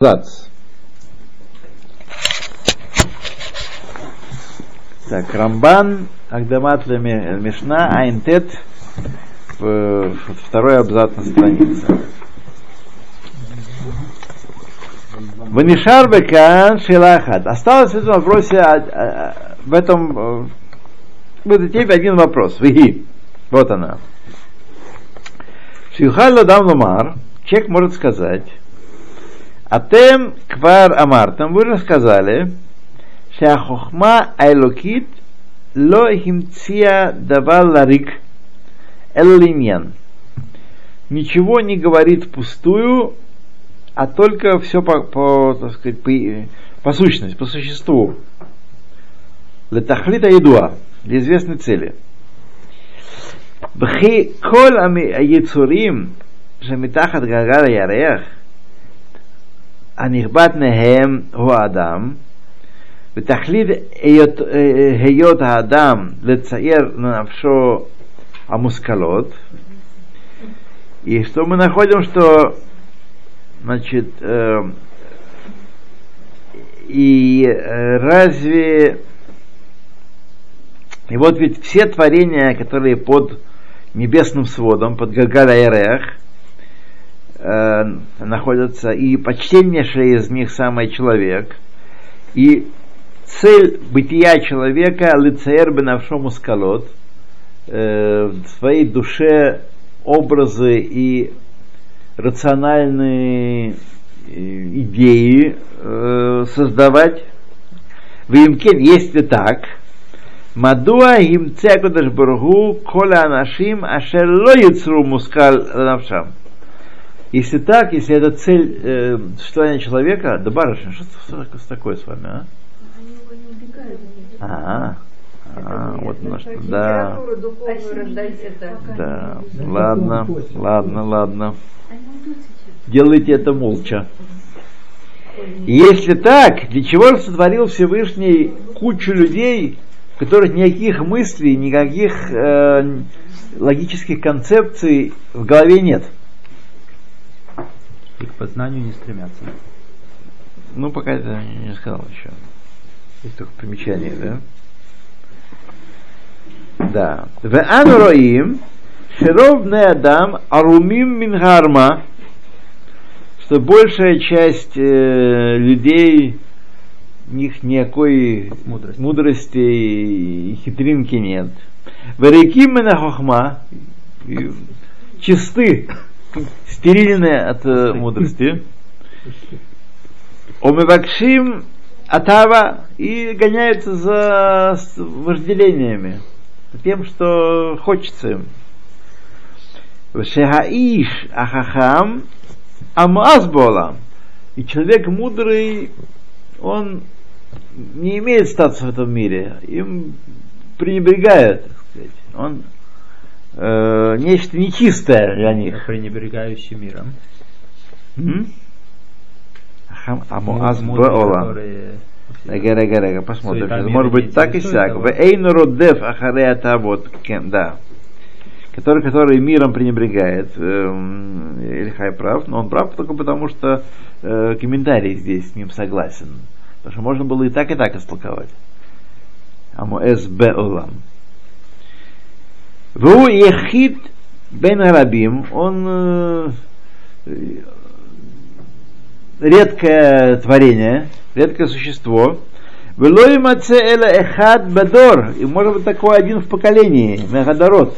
Зац. Так, Рамбан, Агдамат Мишна, Айнтет, второй абзац на странице. Ванишар Бекан Шилахат. Осталось в этом вопросе, а, а, в этом, в этой теме один вопрос. Виги. Вот она. Шихаль Ладам Ламар, человек может сказать, Атем квар амартам, вы рассказали, шахохма айлокит ло химция давал ларик эллиньян. Ничего не говорит пустую, а только все по, по, так сказать, по, по сущности, по существу. Летахлита едуа, для известной цели. Бхи кол яцурим, шамитахат гагара ярех, הנכבד מהם הוא האדם, ותכלית היות האדם לצייר לנפשו המושכלות, и что мы находим, что значит, э, и разве и вот ведь все творения, которые под небесным сводом, под Гагараерех, э, находятся, и почтеннейший из них самый человек, и цель бытия человека лицеер бенавшому скалот, э, в своей душе образы и рациональные э, идеи э, создавать. В имкен, если так, Мадуа им цекудаш баргу кола анашим ашер ло мускал навшам. Если так, если это цель э, существования человека, да барышня, что, что такое с вами, а? А, а, вот на что, да. Да, ладно, ладно, ладно. Делайте это молча. Если так, для чего же сотворил Всевышний кучу людей, у которых никаких мыслей, никаких э, логических концепций в голове нет? И к познанию не стремятся. Ну, пока это не сказал еще. Есть только примечание, да? Да. В анроим шеров адам арумим мингарма, что большая часть э, людей у них никакой мудрости, мудрости и хитринки нет. Вариким хохма чисты стерильные от э, мудрости. Омевакшим атава и гоняются за вожделениями, тем, что хочется им. Шехаиш ахахам амазбола. И человек мудрый, он не имеет статуса в этом мире, им пренебрегает, так сказать. Он э, нечто нечистое для них. Пренебрегающий миром. Амуаз Баола. Рега, рега, рега, посмотрим. Может быть так и сяк. В Эйну Родев Ахарея Табот. Да. Который, который миром пренебрегает. Эм, Ильхай прав, но он прав только потому, что э, комментарий здесь с ним согласен. Потому что можно было и так, и так истолковать. Амуэс Беолам. Ву ехид бен арабим, он э, редкое творение, редкое существо. Велой маце эла эхад бадор, и может быть такой один в поколении, мегадарот.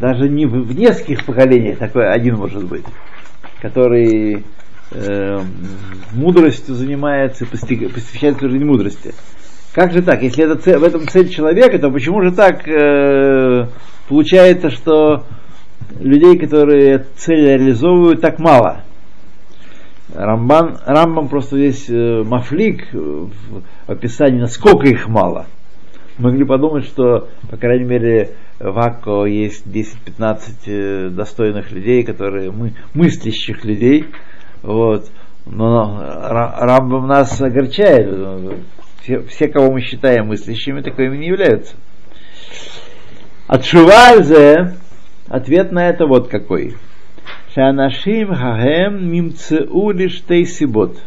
Даже не в, в нескольких поколениях такой один может быть, который э, мудростью занимается, постиг, посвящает мудрости. Как же так? Если это цель, в этом цель человека, то почему же так э, получается, что людей, которые цель реализовывают, так мало? Рамбан, Рамбам просто здесь э, мафлик в описании, насколько их мало. Могли подумать, что, по крайней мере, в Акко есть 10-15 э, достойных людей, которые мы, мыслящих людей. Вот. Но Рамбам нас огорчает все, все, кого мы считаем мыслящими, таковыми не являются. От Шувальзе ответ на это вот какой. Шанашим хаhem мимцеу лишь тейсибот.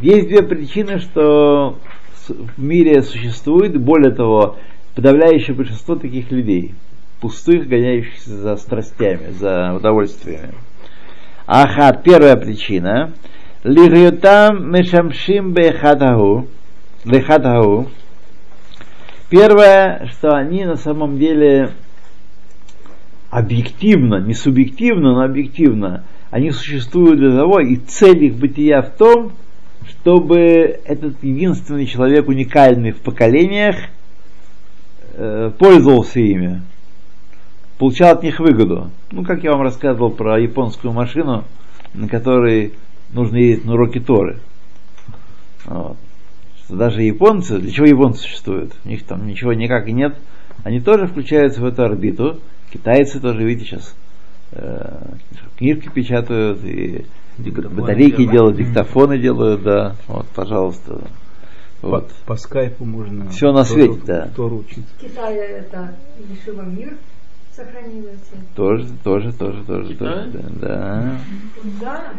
Есть две причины, что в мире существует, более того, подавляющее большинство таких людей, пустых, гоняющихся за страстями, за удовольствиями. Ахат, первая причина, лигютам мешамшим бехатаху, лехатаху. Первое, что они на самом деле объективно, не субъективно, но объективно, они существуют для того, и цель их бытия в том, чтобы этот единственный человек, уникальный в поколениях, э, пользовался ими, получал от них выгоду. Ну, как я вам рассказывал про японскую машину, на которой нужно ездить на уроки Торы. Вот. Что даже японцы, для чего японцы существуют? У них там ничего никак и нет. Они тоже включаются в эту орбиту. Китайцы тоже, видите, сейчас э, книжки печатают и Диктофоны батарейки делают. делают, диктофоны делают, да. Вот, пожалуйста. Вот. По, по скайпу можно. Всё на Тору- свете, да. В Китае это Ешива Мир. Тоже, тоже, тоже, тоже, тоже, да. Да,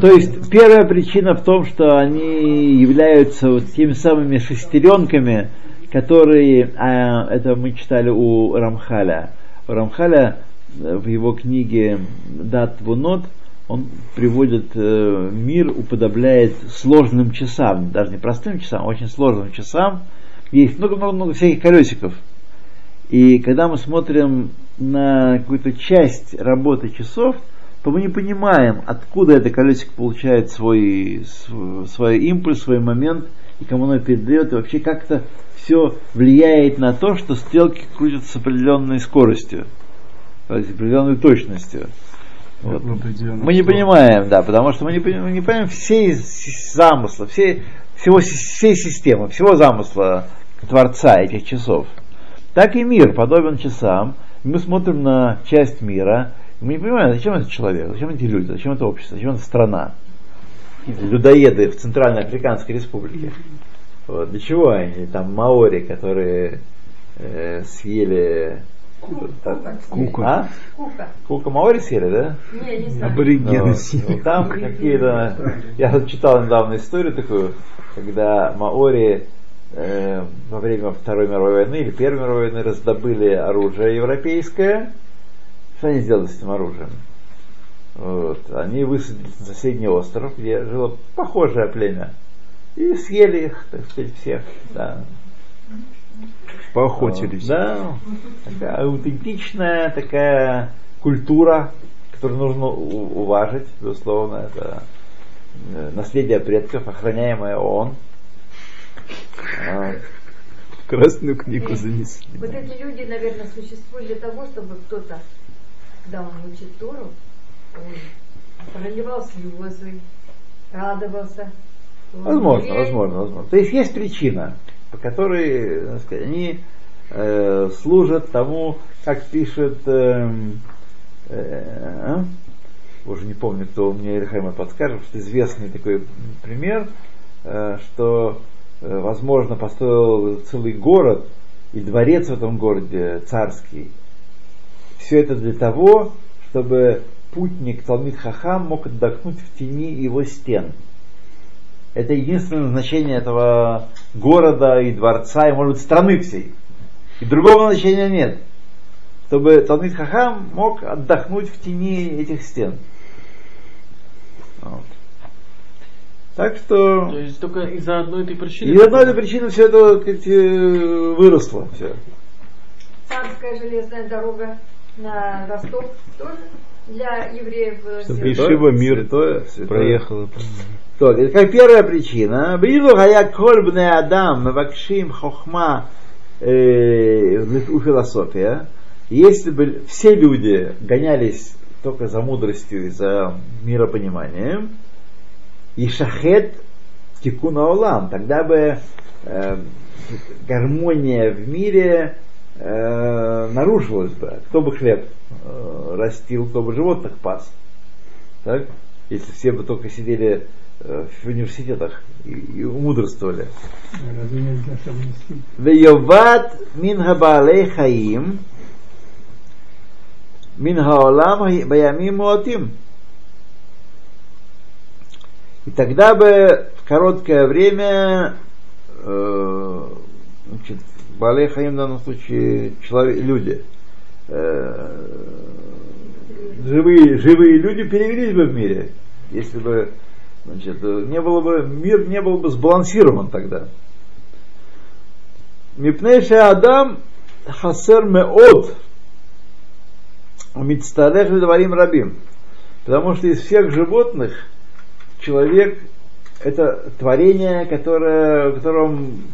То есть первая причина в том, что они являются вот теми самыми шестеренками, которые, а, это мы читали у Рамхаля. У Рамхаля э, в его книге Дат Вунот он приводит э, мир, уподобляет сложным часам, даже не простым часам, а очень сложным часам. Есть много-много-много всяких колесиков. И когда мы смотрим на какую-то часть работы часов, то мы не понимаем, откуда это колесико получает свой, св- свой импульс, свой момент, и кому оно передает, и вообще как-то все влияет на то, что стрелки крутятся с определенной скоростью, есть определенной точностью. Вот. Мы не понимаем, да, потому что мы не, мы не понимаем всей с- замысла, всей, всего, всей системы, всего замысла Творца этих часов. Так и мир подобен часам. Мы смотрим на часть мира, и мы не понимаем, зачем этот человек, зачем эти люди, зачем это общество, зачем эта страна. Людоеды в Центральной Африканской Республике. Вот. Для чего они? Там маори, которые э, съели... Кука. А? Кука. Кука маори съели, да? Не, не знаю. Аборигены Вот. съели. Ну, Там какие-то... Я читал недавно историю такую, когда маори э, во время Второй мировой войны или Первой мировой войны раздобыли оружие европейское. Что они сделали с этим оружием? Вот. Они высадились на соседний остров, где жило похожее племя. И съели их, так сказать, всех. Да. Поохотились. Да, такая аутентичная такая культура, которую нужно уважить, безусловно, это э, наследие предков, охраняемое ООН. А, Красную книгу занесли. Вот эти люди, наверное, существуют для того, чтобы кто-то, когда он учит Тору, он проливал слезы, радовался. Возможно, возможно, возможно. То есть есть причина, по которой так сказать, они э, служат тому, как пишет, эм, э, а? уже не помню, кто мне Ильхайма подскажет, что известный такой пример, э, что, э, возможно, построил целый город и дворец в этом городе царский. Все это для того, чтобы путник Талмит Хахам мог отдохнуть в тени его стен. Это единственное назначение этого города и дворца, и, может быть, страны всей. И другого назначения нет. Чтобы Талмит Хахам мог отдохнуть в тени этих стен. Вот. Так что То есть только из-за одной этой причины. из одной этой причины все это так сказать, э, выросло. Все. Царская железная дорога на восток тоже для евреев была Чтобы. Ешива мир Святое, святое. проехала. Так, это как первая причина. Билу хая коль бне адам мавакшим хохма э, у философия. Если бы все люди гонялись только за мудростью и за миропониманием, и шахет тикуна олам, тогда бы э, гармония в мире э, нарушилась бы. Кто бы хлеб э, растил, кто бы животных пас. Так? Если все бы только сидели э, в университетах и, и мудрствовали. Вейоват мин хабалей хаим мин хаолам баямим муатим. И тогда бы в короткое время э, значит, Хаим в данном случае человек, люди, э, живые, живые люди перевелись бы в мире, если бы значит, не было бы, мир не был бы сбалансирован тогда. Мипнейша Адам хасер меот мицталех ледварим рабим. Потому что из всех животных человек это творение, которое, в котором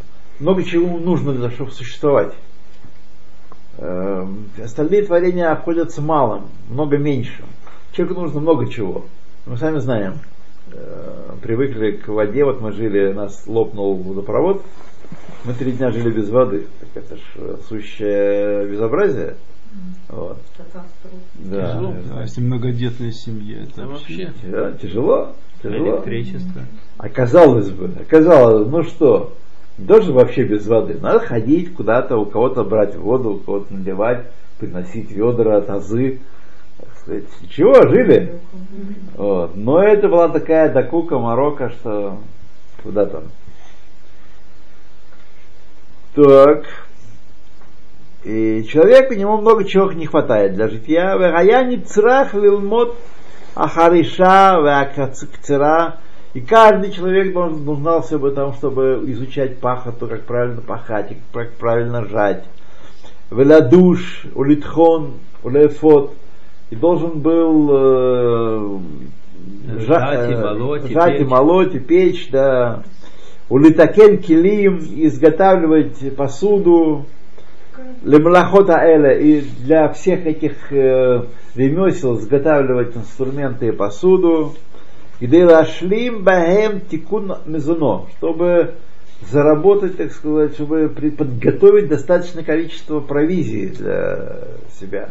много чего нужно для того, чтобы существовать. Эм, остальные творения обходятся малым, много меньшим. Человеку нужно много чего. Мы сами знаем, э, привыкли к воде, вот мы жили, нас лопнул водопровод, мы три дня жили без воды. Так это ж сущее безобразие. Вот. Да. Тяжело. Да, если многодетная семья, это вообще. вообще. Да, тяжело. Тяжело. Электричество. А казалось бы, казалось, ну что, должен вообще без воды. Надо ходить куда-то, у кого-то брать воду, у кого-то наливать, приносить ведра, тазы. Сказать. Чего, жили? Вот. Но это была такая докука Марокко, что куда там. Так. И человеку у него много чего не хватает для житья. Вегаяни црах лилмот ахариша веакацкцера. И каждый человек должен нуждался бы там, чтобы изучать пахоту, как правильно пахать, как правильно жать. Веладуш, улитхон, улефот. И должен был э, Жать и э, молоть, жать и молоть, и печь, да. Улитакен килим, изготавливать посуду. Лемлахота Эля и для всех этих э, ремесел изготавливать инструменты и посуду. И ашлим бахем тикун мезуно, чтобы заработать, так сказать, чтобы подготовить достаточное количество провизии для себя.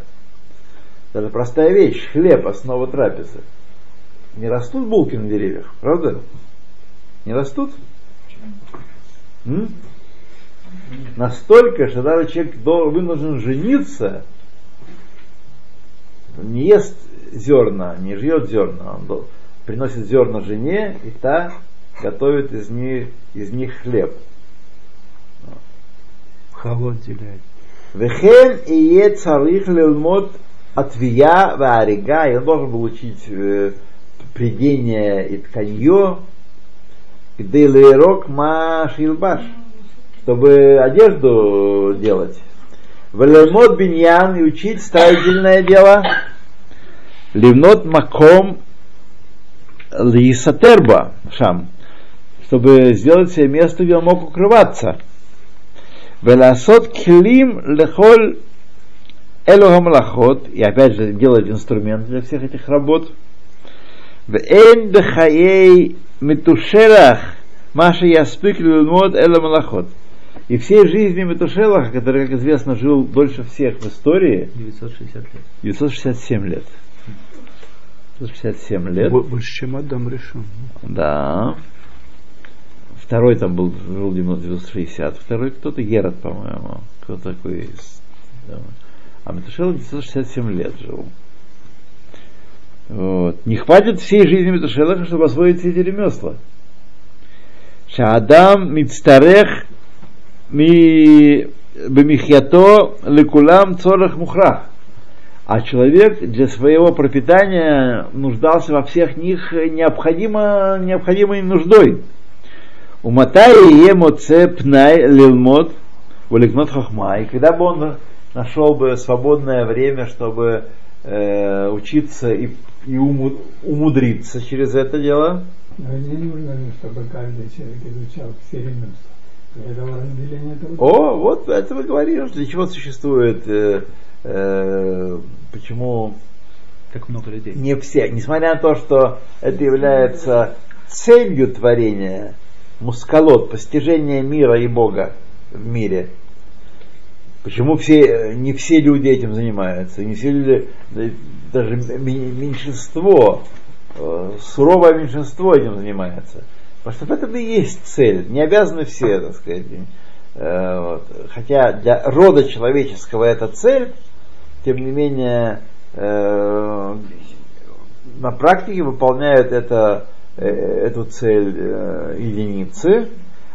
Даже простая вещь, хлеб, основа трапезы. Не растут булки на деревьях, правда? Не растут? М? Настолько, что даже человек вынужден жениться, не ест зерна, не жьет зерна, он приносит зерна жене, и та готовит из них, из них хлеб. Деляет. Вехен и е царих лилмот отвия варига, и он должен был учить э, придение и тканье, где лерок ма шилбаш, чтобы одежду делать. Велемот биньян и учить строительное дело. Ливнот маком лисатерба шам, чтобы сделать себе место, где он мог укрываться. Веласот клим лехоль элу лахот, и опять же делать инструмент для всех этих работ. Вэйн бхаей метушелах маша яспик лилмод элу малахот. И всей жизни Метушелаха, который, как известно, жил дольше всех в истории, 960 лет. 967 лет. 967 лет. Бо- Больше, чем Адам решил. Да. Второй там был, жил 960. Второй кто-то Герат, по-моему. Кто такой из... да. А Метушел 967 лет жил. Вот. Не хватит всей жизни Метушелаха, чтобы освоить все эти ремесла. Шаадам мицтарех ми бемихьято лекулам цорах мухрах. А человек для своего пропитания нуждался во всех них необходимо, необходимой нуждой. У Матай емоце пнай лилмот уликнот хохма. И когда бы он нашел бы свободное время, чтобы э, учиться и, и уму- умудриться через это дело, Но не нужно, чтобы каждый человек изучал все ремесла. О, вот это мы говорим, для чего существует, э, э, почему Так много людей. не все, несмотря на то, что это является целью творения, мускалот, постижение мира и Бога в мире. Почему все, не все люди этим занимаются? Не все люди, да, даже меньшинство, э, суровое меньшинство этим занимается. Потому что в этом и есть цель. Не обязаны все, так сказать. Э. Хотя для рода человеческого это цель, тем не менее, э, на практике выполняют это, э, эту цель единицы,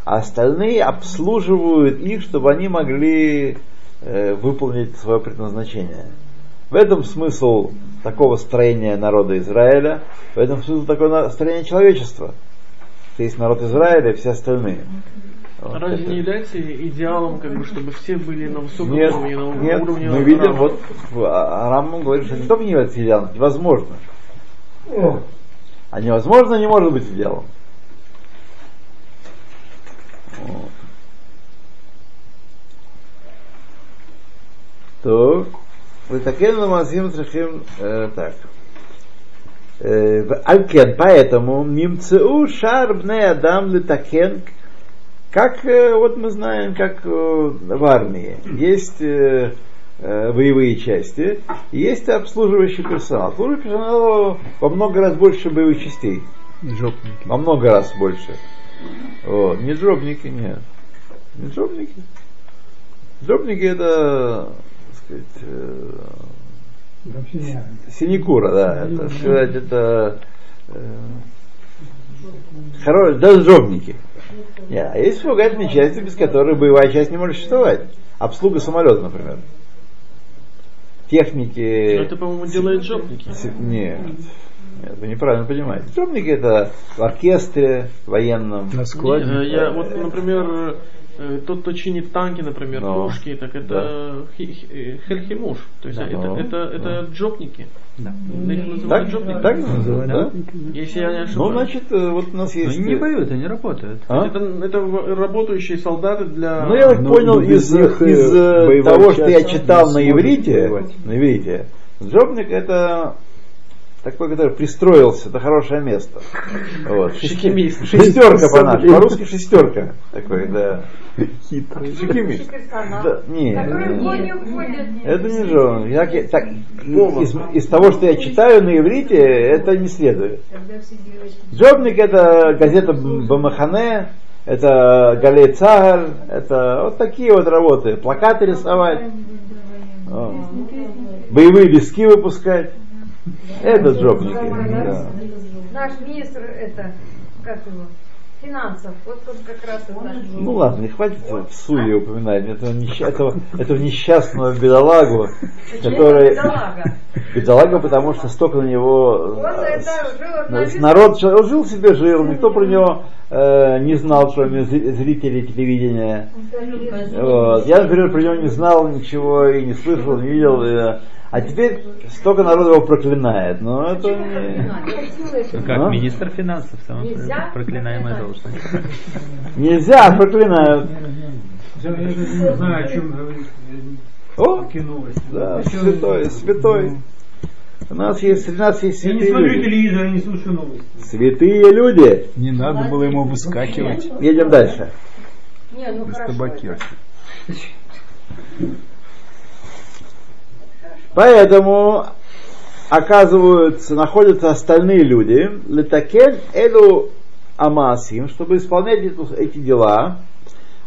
а остальные обслуживают их, чтобы они могли выполнить свое предназначение. В этом смысл такого строения народа Израиля, в этом смысл такого строения человечества. Есть народ Израиля и все остальные. Вот Разве это. не является идеалом, как бы, чтобы все были на высоком Нет, уровне, на нет, уровне мы видим, вот а- Рамбам говорит, что не только не является идеалом, невозможно. А невозможно не может быть идеалом. Вот. То, Летакен ламазим трахим, э, так. Э, в Алькен, поэтому Мимцеу шар бне адам летакен, как э, вот мы знаем, как э, в армии есть боевые части, есть обслуживающий персонал. Обслуживающий персонал во много раз больше боевых частей. Жопники. Во много раз больше. Вот. Не джобники, нет. Не джобники. Джобники это, так сказать, э, Вообще не армия. Синекура, да. Это, сказать, это э, хорошие, даже джобники. Нет, а есть вспомогательные части, без которых боевая часть не может существовать. Обслуга самолета, например. Техники. Но это, по-моему, делает жопники. Нет. Нет, вы неправильно понимаете. Джобники это в оркестре военном. На складе. Э, я, вот, например, тот, кто чинит танки, например, Ну, пушки, так это хи- э, хельхимуш. То есть Да. это, Ну, это, это джопники. Да. Их называют Так, джопники. так называют, да? Если я не Ну, ошибаюсь. значит, э, вот у нас Но есть... они не поют, они работают. А? Это, это работающие солдаты для... Ну, я так Ну, понял ну, из, них, э, из э, боевая того, что я читал на иврите, на иврите, джобник это такой, который пристроился, это хорошее место. Вот. Шикимист. Шестерка по-нашему, по-русски шестерка. Такой, да. Хитрый. Шикимист. Да, не, это не жен. Я, ке- так, из, из того, что я читаю на иврите, это не следует. Джобник это газета Бамахане, это Галей Цагар, это вот такие вот работы. Плакаты рисовать, боевые листки выпускать. Это джобники. да. Наш министр, это, как его, финансов, вот он как раз это. Ну ладно, не хватит в суе упоминать этого, несча- этого, этого несчастного бедолагу, который... Бедолага. Бедолага, потому что столько на него... Он э, это жил на Народ, человек жил себе, жил, никто про него э, не знал, кроме зри- зрителей телевидения. Вот. Я, например, про него не знал ничего и не слышал, не видел. А теперь столько народу его проклинает. Но это не, Ну, как А? министр финансов, самая Нельзя проклинаемая должность. нельзя, а проклинают. Я даже не знаю, о чем говорить. О, Какие новости. да, святой, святой. У нас есть, среди нас есть Я не святые смотрю телевизор, я не слушаю новости. Святые люди. Не надо было ему выскакивать Едем дальше. Не, ну без хорошо. табакерки. Поэтому оказываются, находятся остальные люди, летакен элу амасим, чтобы исполнять эти дела,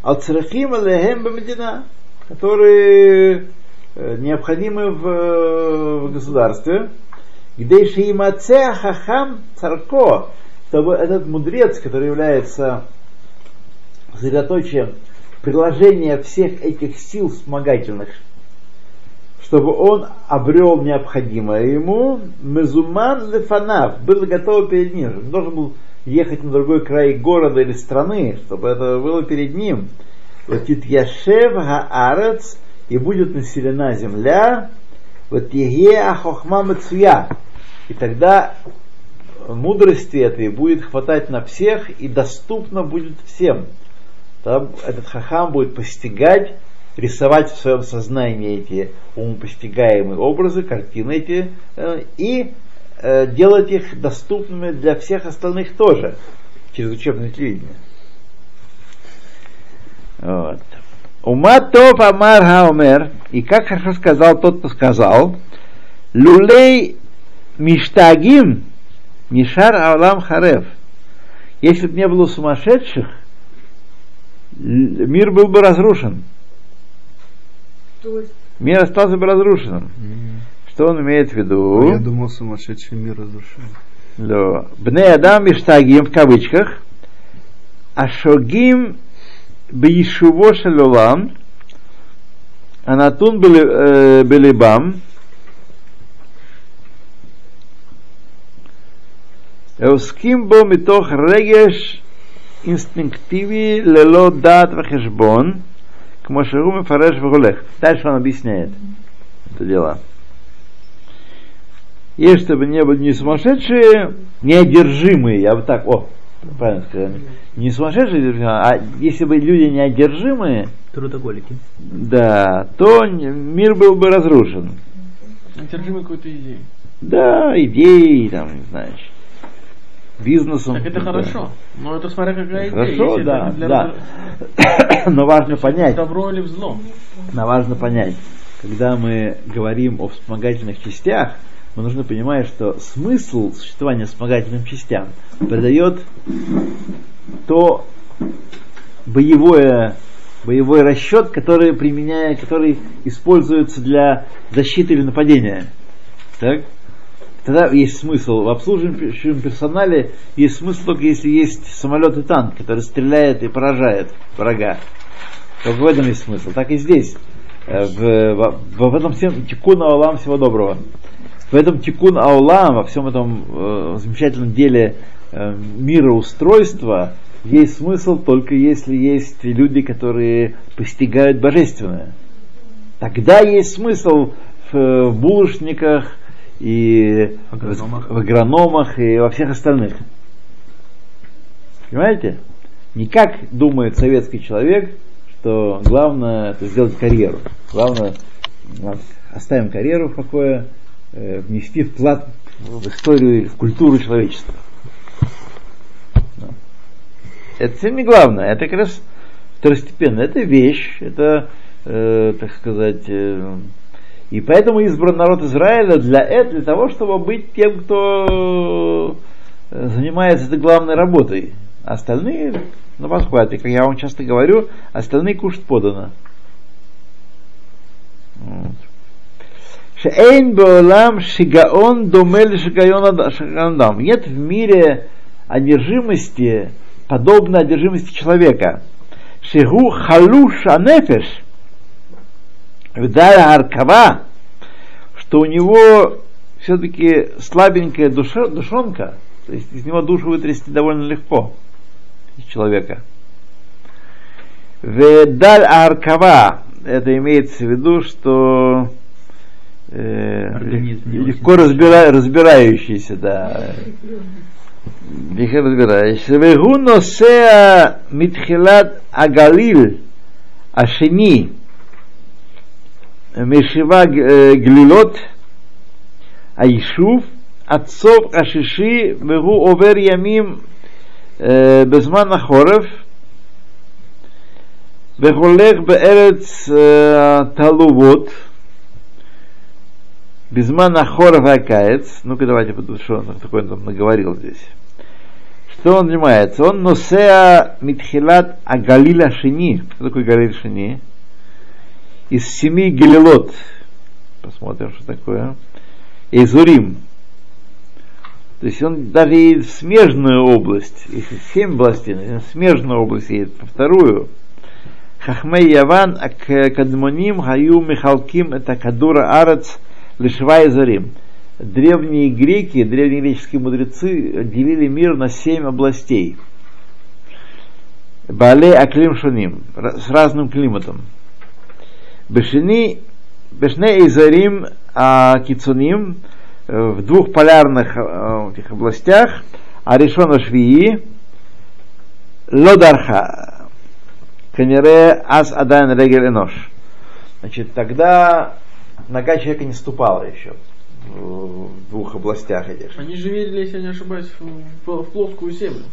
ацрахим алехем бамедина, которые э, необходимы в, в государстве, где шиимаце хахам царко, чтобы этот мудрец, который является сосредоточием приложения всех этих сил вспомогательных, чтобы он обрел необходимое ему, мезуман лефанав, был готов перед ним. Он должен был ехать на другой край города или страны, чтобы это было перед ним. Вот яшев хаарец, и будет населена земля, вот еге ахохма мецуя. И тогда мудрости этой будет хватать на всех и доступно будет всем. Там этот хахам будет постигать, рисовать в своем сознании эти умопостигаемые образы, картины эти, э, и э, делать их доступными для всех остальных тоже, через учебное телевидение. Вот. Ума топ амар хаумер, и как хорошо сказал тот, кто сказал, люлей миштагим мишар аулам харев. Если бы не было сумасшедших, мир был бы разрушен. Мир остался бы разрушенным. Mm-hmm. Что он имеет в виду? А я думал, сумасшедший мир разрушен. Да. Бне Адам Миштагим в кавычках. Ашогим Бейшуво Шалюлам. Анатун э, Белибам. Эуским бо митох регеш инстинктиви лело дат вахешбон к Мошеруме Фареш Вагулех. Дальше он объясняет это дело. И чтобы не были не сумасшедшие, неодержимые, я бы так, о, правильно сказал, не сумасшедшие, а если бы люди неодержимые, трудоголики, да, то мир был бы разрушен. Одержимый какой-то идеей. Да, идеей, там, не знаю, бизнесом. Так это да. хорошо. Но это смотря какая идея. Хорошо, да, для да. Но важно понять, Добро или в зло. но важно понять, когда мы говорим о вспомогательных частях, мы нужно понимать, что смысл существования вспомогательным частям придает то боевое, боевой расчет, который применяя, который используется для защиты или нападения. Так? Тогда есть смысл в обслуживающем персонале, есть смысл только если есть самолет и танк, который стреляет и поражает врага. Только в этом есть смысл. Так и здесь. Э, В, в, в этом всем тикун аулам всего доброго. В этом тикун аулам, во всем этом э, замечательном деле э, мироустройства есть смысл только если есть люди, которые постигают божественное. Тогда есть смысл в, э, булочниках и Агрономах. в агрономах и во всех остальных. Понимаете? Не как думает советский человек, что главное это сделать карьеру. Главное, оставим карьеру в покое, э, внести вклад в историю или в культуру человечества. Это совсем не главное, это как раз второстепенно. Это вещь, это, э, так сказать, э, и поэтому избран народ Израиля для этого, для того, чтобы быть тем, кто э, занимается этой главной работой. Остальные, ну, подхваты, как я вам часто говорю, остальные кушать подано. Вот. Шеэйн беолам шигаон домель шигаон Нет в мире одержимости, подобной одержимости человека. Шигу халуш анефеш. Вдаль аркава, что у него все-таки слабенькая душа, душонка, то есть из него душу вытрясти довольно легко из человека. Ведаль аркава, это имеется в виду, что э, легко разбира, разбирающийся, да. Легко разбирающийся. Вегу носеа митхилат агалил ашени Мешива э, Глилот, Айшув, Отцов Ашиши, Вегу Овер Ямим, э, Безман Ахорев, Вехолех Беэрец э, Талувот, Безман Ахоров Акаец, ну-ка давайте подумаем, что он такое там наговорил здесь. Что он занимается? Он Носеа Митхилат Агалила Шини. Что такое Галил Шини? Из семи гелилот. Посмотрим, что такое. Изурим. То есть он даже и в смежную область, если семь областей, в смежную область едет, по вторую. Хахмей Яван Акадмоним Хаю Михалким это Кадура Арец Лишва Изурим. Древние греки, древние греческие мудрецы делили мир на семь областей. Бале Аклим Шуним, с разным климатом. Бешини, Бешне Изарим а, Кицуним в двух полярных этих областях, а решено Швии, Лодарха, Канере Ас Адан Регель Энош. Значит, тогда нога человека не ступала еще в двух областях этих. Они же верили, если я не ошибаюсь, в, в- плоскую землю.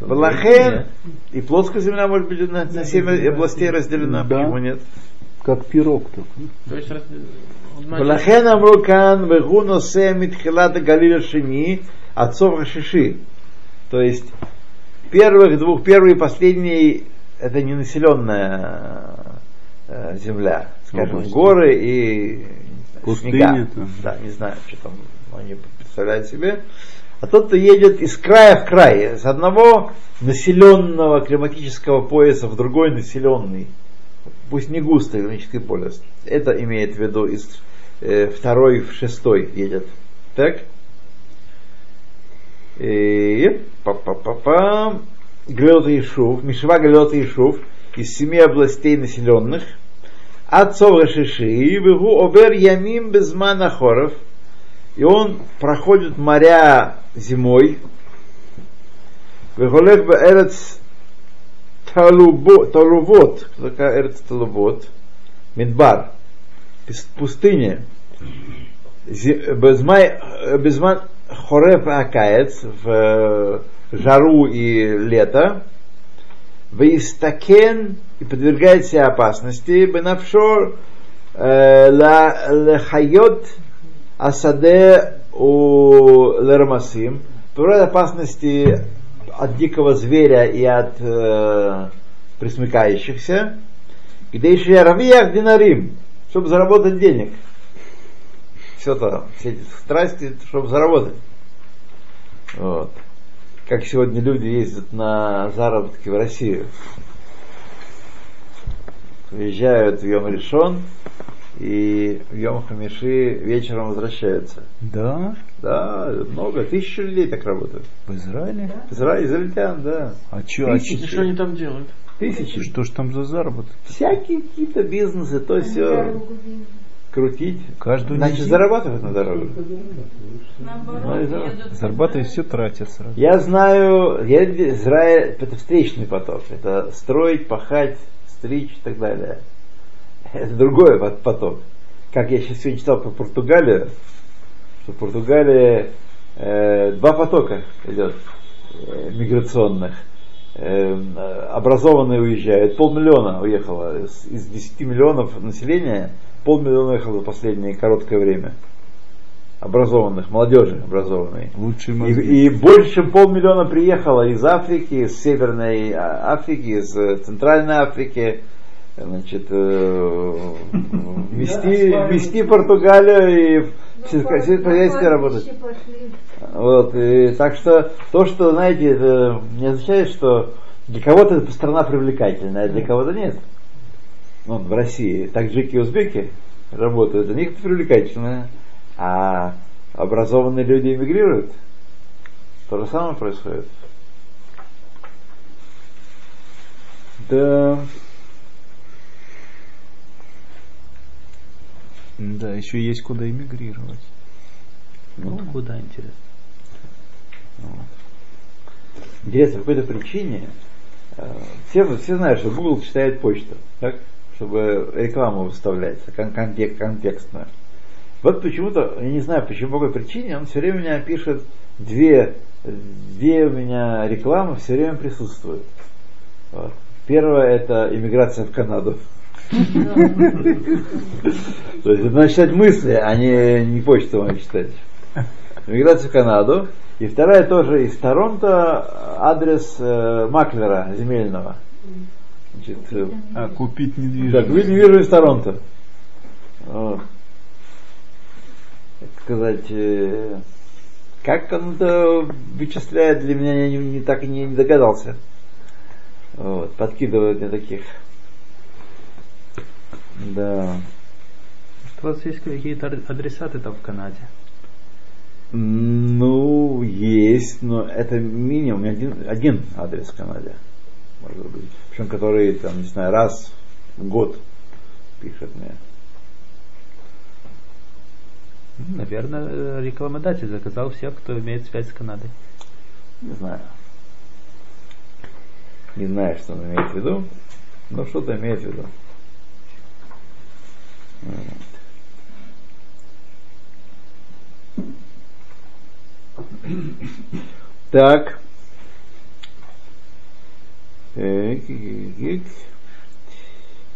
Балахен и плоская земля может быть на, на семь областей разделена, Да. почему нет? Как пирог такой. То есть раз- одна ולכן אמרו כאן, והוא נושא מתחילת הגליל השני עד סוף השישי. То есть первых двух, первый и последний это не населенная э, земля, скажем, Области. горы и не знаю, Пустыня снега. там. Да, не знаю, что там они представляют себе. А тот, кто едет из края в край, с одного населенного климатического пояса в другой населенный, пусть не густо климатический пояс, это имеет в виду из э, второй в шестой едет. Так? И па-па-па-па. Галилот Ишув, Мишва Галилот Ишув, из семи областей населенных, Отцов Рашиши, Вегу Обер Ямим Безман Ахоров, и он проходит моря зимой, Веголех Эрец Талувот, кто такая Эрец Талувот, Мидбар, пис- пустыня, Безмай, Безман Хорев Акаец, в э, жару и лето, Вейстакен и подвергает себя опасности, Бенавшор э, Лехайот Асаде у Лермасим, подвергает опасности от дикого зверя и от э, присмыкающихся, где еще Равиях Динарим, чтобы заработать денег. Все то, все эти страсти, чтобы заработать. Вот. Как сегодня люди ездят на заработки в Россию. Приезжают в Йом Решон и в Йом Хамиши вечером возвращаются. Да, Да, много, тысячи людей так работают. в Израиле. Изра- Израильтян, да. А чё, а что они там делают? Тысячи. Что ж там за заработок? Всякие какие-то бизнесы, то все крутить. Каждую Значит, неделю зарабатывают на дорогу. Наоборот, зарабатывают, все тратят сразу. Я знаю, я, Израиль, это встречный поток. Это строить, пахать, стричь и так далее. Это другой пот- поток. Как я сейчас сегодня читал про Португалию, что в Португалии э, два потока идет э, миграционных. Э, образованные уезжают. Полмиллиона уехало из, из 10 миллионов населения, полмиллиона уехало за последнее короткое время. Образованных, молодежи образованной. Лучшие И, мозги. и больше, чем полмиллиона приехало из Африки, из Северной а, Африки, из э, Центральной Африки, значит, э, вести, вести Португалию и в сельско- сельскохозяйстве работать. Вот, и так что то, что, знаете, это не означает, что для кого-то эта страна привлекательная, а для кого-то нет. Вот в России таджики и узбеки работают, для них это привлекательно, а образованные люди эмигрируют. То же самое происходит. Да. Да, еще есть куда эмигрировать. Вот куда интересно. Интересно, по какой-то причине э, все, все знают, что Google читает почту, так? чтобы рекламу выставлять кон- контек- контекстную. Вот почему-то, я не знаю почему, по какой причине, он все время меня пишет две, две у меня рекламы все время присутствуют. Вот. Первое это иммиграция в Канаду. То есть это надо читать мысли, а не, не почту вам читать. Иммиграция в Канаду. И вторая тоже из Торонто адрес э, маклера земельного. Значит, э, А, купить да, недвижимость. купить недвижимость в Торонто. Вот. Так сказать, э, как он это вычисляет, для меня я не, не так и не, не догадался. Вот, подкидывают мне таких. Да. У вас есть какие-то ад- адресаты там в Канаде? Ну, есть, но это минимум один, один адрес в Канаде, может быть. Причем который, там, не знаю, раз в год пишет мне. Ну, Наверное, э, рекламодатель заказал всех, кто имеет связь с Канадой. Не знаю. Не знаю, что он имеет в виду, но что-то имеет в виду. Так.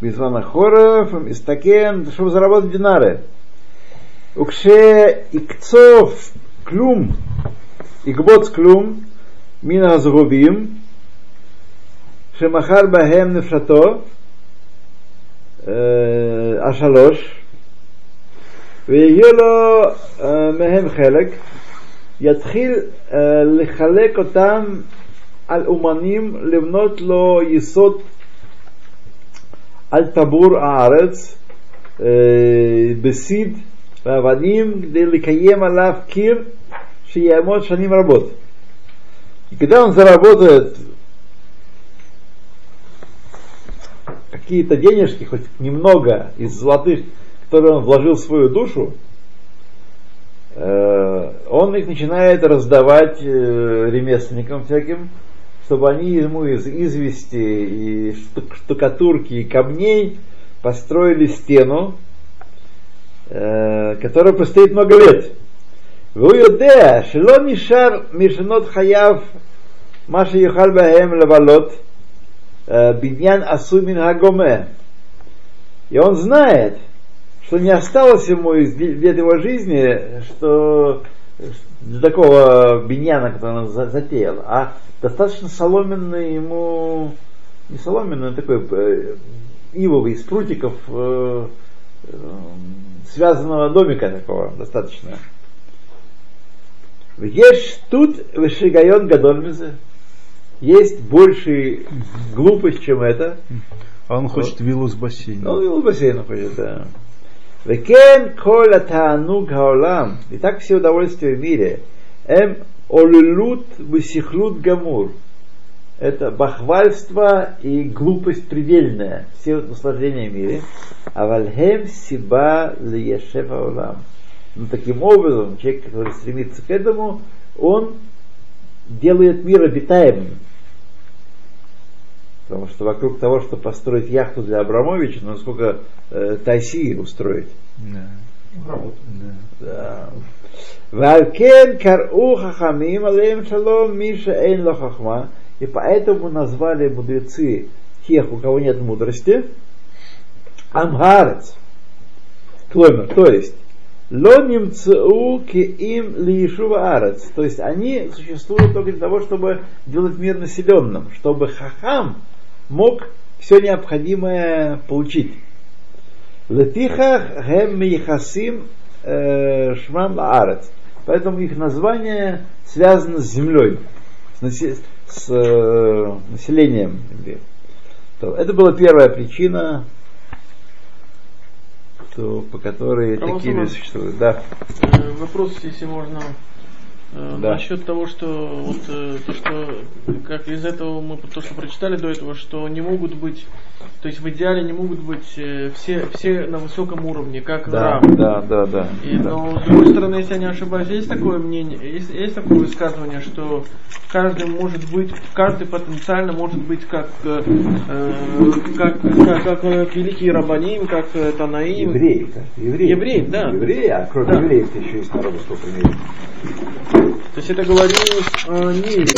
Мизванахоров, Мистакен, чтобы заработать динары. Укше икцов клюм, игбот клюм, мина згубим, шемахар бахем нефшато, אה, השלוש, ויהיה לו אה, מהם חלק, יתחיל אה, לחלק אותם על אומנים, לבנות לו יסוד על טבור הארץ, אה, בסיד ואבנים, כדי לקיים עליו קיר שיעמוד שנים работ. И когда он заработает какие-то денежки, хоть немного из золотых, которые он вложил в свою душу, э, он их начинает раздавать э, ремесленникам всяким, чтобы они ему из извести и штукатурки и камней построили стену, э, которая простоит много лет. Вуюдея, шело нишар мишанот хаяв, маша юхар баэм лавалот – биньян асу мин хагоме. И он знает, что не осталось ему из лет его жизни, что для такого биньяна, который он за- затеял, а достаточно соломенный ему, не соломенный, а такой э, ивовый, из прутиков э, э, связанного домика такого достаточно. Есть тут вышигайон гадольмизе. Есть большая глупость, чем это. А он хочет виллу с бассейном. Ну, и в бассейн хочет, да. Векен кол атаануг хаолам. И так все удовольствия в мире. Эм олилут высихлут гамур. Это бахвальство и глупость предельная. Все наслаждения в мире. А вальхем сиба лиешев аолам. Но таким образом, человек, который стремится к этому, он делает мир обитаемым. Потому что вокруг того, что построить яхту для Абрамовича, ну сколько э, Тайсии устроить. Да. Работу. Да. Валкен кару хахамим алейм миша эйн. И поэтому назвали мудрецы тех, у кого нет мудрости, амгарец. Кломер, то есть ло немцу ки им лишува арец. То есть они существуют только для того, чтобы делать мир населенным, чтобы хахам мог все необходимое получить. Летихах гем мейхасим э, шмам лаарец. Поэтому их название связано с землей, с, э, населением. То Это была первая причина, то, по которой А такие люди существуют. Да. Э, Вопрос, если можно, Да. насчет того, что вот э, то, что как из этого мы то, что прочитали до этого, что не могут быть, то есть в идеале не могут быть э, все все на высоком уровне, как Да, Авраам. да, да, да. И, да. но с другой стороны, если я не ошибаюсь, есть такое мнение, есть, есть такое высказывание, что каждый может быть, каждый потенциально может быть как, э, э, как, как, как, э, великий Рабаним, как э, Танаим. Евреи, евреи. Евреи, да. Евреи, а кроме Да. евреев еще есть народы, сколько в мире. То есть это говорилось э, не